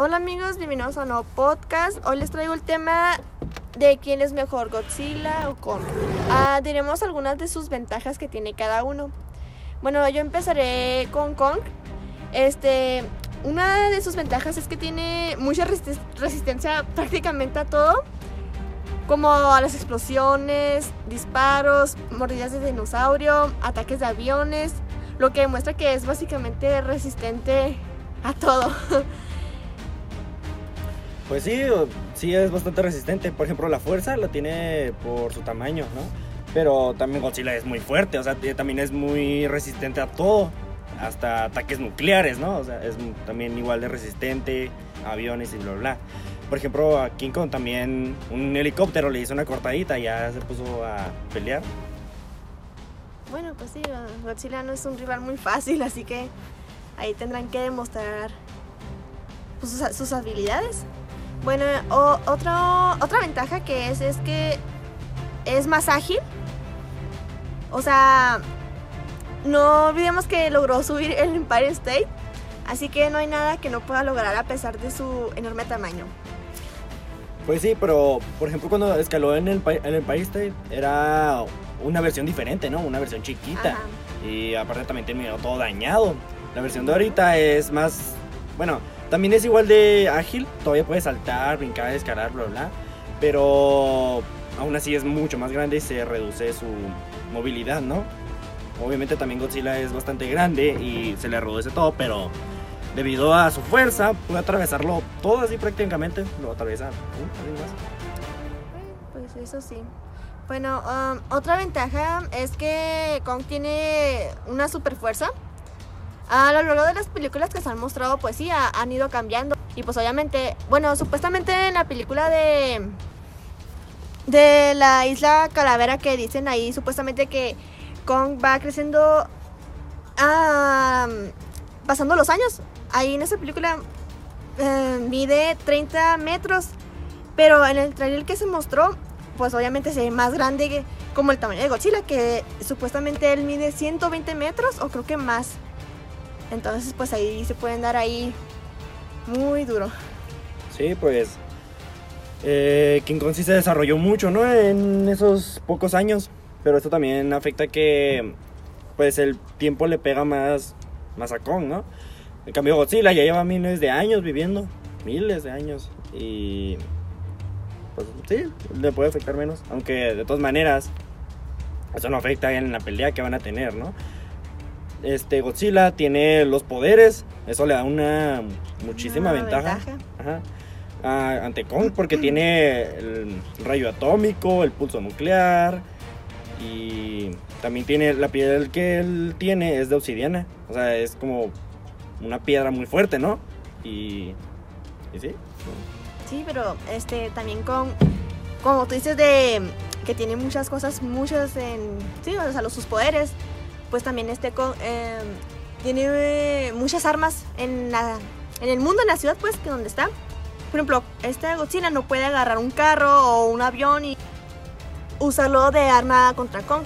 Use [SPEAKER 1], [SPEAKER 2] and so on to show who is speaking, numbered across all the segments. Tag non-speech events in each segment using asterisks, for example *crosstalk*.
[SPEAKER 1] Hola amigos, bienvenidos a un nuevo podcast. Hoy les traigo el tema de quién es mejor, Godzilla o Kong. Ah, diremos algunas de sus ventajas que tiene cada uno. Bueno, yo empezaré con Kong. Este, una de sus ventajas es que tiene mucha resist- resistencia prácticamente a todo, como a las explosiones, disparos, mordidas de dinosaurio, ataques de aviones, lo que demuestra que es básicamente resistente a todo. *laughs*
[SPEAKER 2] Pues sí, sí es bastante resistente. Por ejemplo, la fuerza la tiene por su tamaño, ¿no? Pero también Godzilla es muy fuerte, o sea, también es muy resistente a todo, hasta ataques nucleares, ¿no? O sea, es también igual de resistente aviones y bla, bla. Por ejemplo, a King Kong también un helicóptero le hizo una cortadita y ya se puso a pelear.
[SPEAKER 1] Bueno, pues sí, Godzilla no es un rival muy fácil, así que ahí tendrán que demostrar pues, sus, sus habilidades. Bueno, o- otro, otra ventaja que es es que es más ágil. O sea, no olvidemos que logró subir el Empire State, así que no hay nada que no pueda lograr a pesar de su enorme tamaño.
[SPEAKER 2] Pues sí, pero por ejemplo cuando escaló en el, pa- en el Empire State era una versión diferente, ¿no? Una versión chiquita.
[SPEAKER 1] Ajá.
[SPEAKER 2] Y aparte también terminó todo dañado. La versión de ahorita es más... Bueno, también es igual de ágil. Todavía puede saltar, brincar, escalar, bla, bla. Pero aún así es mucho más grande y se reduce su movilidad, ¿no? Obviamente también Godzilla es bastante grande y se le reduce todo, pero debido a su fuerza puede atravesarlo todo así prácticamente. Lo atraviesa.
[SPEAKER 1] Pues eso sí. Bueno, um, otra ventaja es que Kong tiene una super fuerza. A lo largo de las películas que se han mostrado, pues sí, ha- han ido cambiando. Y pues obviamente, bueno, supuestamente en la película de de la isla Calavera que dicen ahí, supuestamente que Kong va creciendo, pasando los años. Ahí en esa película eh, mide 30 metros. Pero en el trailer que se mostró, pues obviamente se ve más grande que- como el tamaño de Godzilla, que supuestamente él mide 120 metros o creo que más. Entonces pues ahí se pueden dar ahí muy duro.
[SPEAKER 2] Sí, pues eh, King Kong sí se desarrolló mucho, ¿no? En esos pocos años. Pero esto también afecta que pues el tiempo le pega más, más a Kong, ¿no? En cambio Godzilla ya lleva miles de años viviendo. Miles de años. Y pues sí, le puede afectar menos. Aunque de todas maneras, eso no afecta en la pelea que van a tener, ¿no? Este Godzilla tiene los poderes. Eso le da una muchísima
[SPEAKER 1] Una
[SPEAKER 2] ventaja.
[SPEAKER 1] ventaja.
[SPEAKER 2] Ajá. Ah, ante Kong porque *clears throat* tiene el rayo atómico, el pulso nuclear y también tiene la piedra que él tiene es de obsidiana, o sea, es como una piedra muy fuerte, ¿no? Y, y sí.
[SPEAKER 1] Sí, pero este también con como tú dices de que tiene muchas cosas, muchas en sí, o sea, los sus poderes, pues también este con eh, tiene eh, muchas armas en la en el mundo en la ciudad pues que donde está. Por ejemplo, esta Godzilla no puede agarrar un carro o un avión y usarlo de arma contra Kong.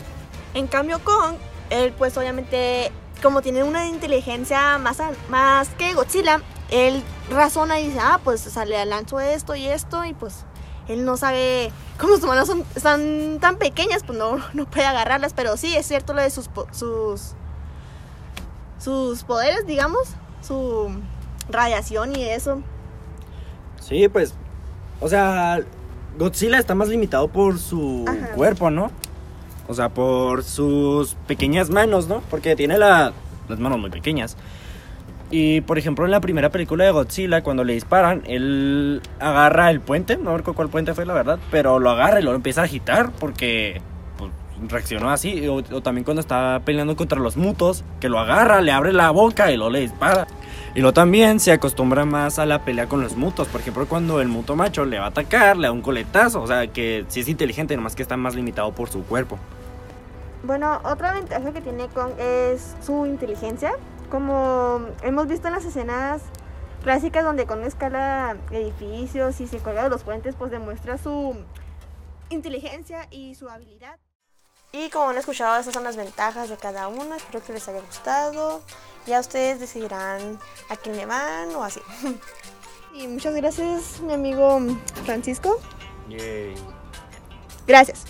[SPEAKER 1] En cambio Kong, él pues obviamente como tiene una inteligencia más, más que Godzilla, él razona y dice, ah, pues o sea, le lanzo esto y esto y pues él no sabe, como sus manos son, están tan pequeñas, pues no, no puede agarrarlas, pero sí, es cierto lo de sus, sus, sus poderes, digamos, su radiación y eso.
[SPEAKER 2] Sí, pues, o sea, Godzilla está más limitado por su
[SPEAKER 1] Ajá.
[SPEAKER 2] cuerpo, ¿no? O sea, por sus pequeñas manos, ¿no? Porque tiene la- las manos muy pequeñas. Y por ejemplo, en la primera película de Godzilla, cuando le disparan, él agarra el puente, no recuerdo cuál puente fue la verdad, pero lo agarra y lo empieza a agitar porque pues, reaccionó así. O, también cuando está peleando contra los mutos, que lo agarra, le abre la boca y luego le dispara. Y luego también se acostumbra más a la pelea con los mutos. Por ejemplo, cuando el muto macho le va a atacar, le da un coletazo. O sea, que sí es inteligente, nomás que está más limitado por su cuerpo.
[SPEAKER 1] Bueno, otra ventaja que tiene Kong es su inteligencia. Como hemos visto en las escenas clásicas donde Kong escala edificios y se cuelga de los puentes, pues demuestra su inteligencia y su habilidad. Y como han escuchado, esas son las ventajas de cada una. Espero que les haya gustado. Ya ustedes decidirán a quién le van o así. *laughs* Y muchas gracias, mi amigo Francisco.
[SPEAKER 2] Yay.
[SPEAKER 1] Gracias.